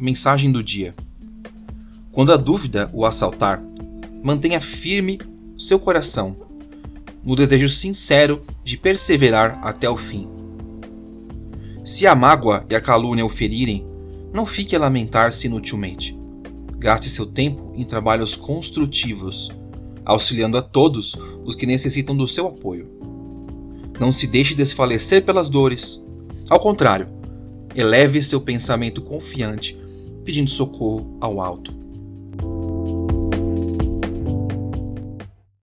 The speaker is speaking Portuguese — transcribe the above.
Mensagem do dia. Quando a dúvida o assaltar, mantenha firme seu coração, no desejo sincero de perseverar até o fim. Se a mágoa e a calúnia o ferirem, não fique a lamentar-se inutilmente. Gaste seu tempo em trabalhos construtivos, auxiliando a todos os que necessitam do seu apoio. Não se deixe desfalecer pelas dores. Ao contrário, eleve seu pensamento confiante, pedindo socorro ao alto.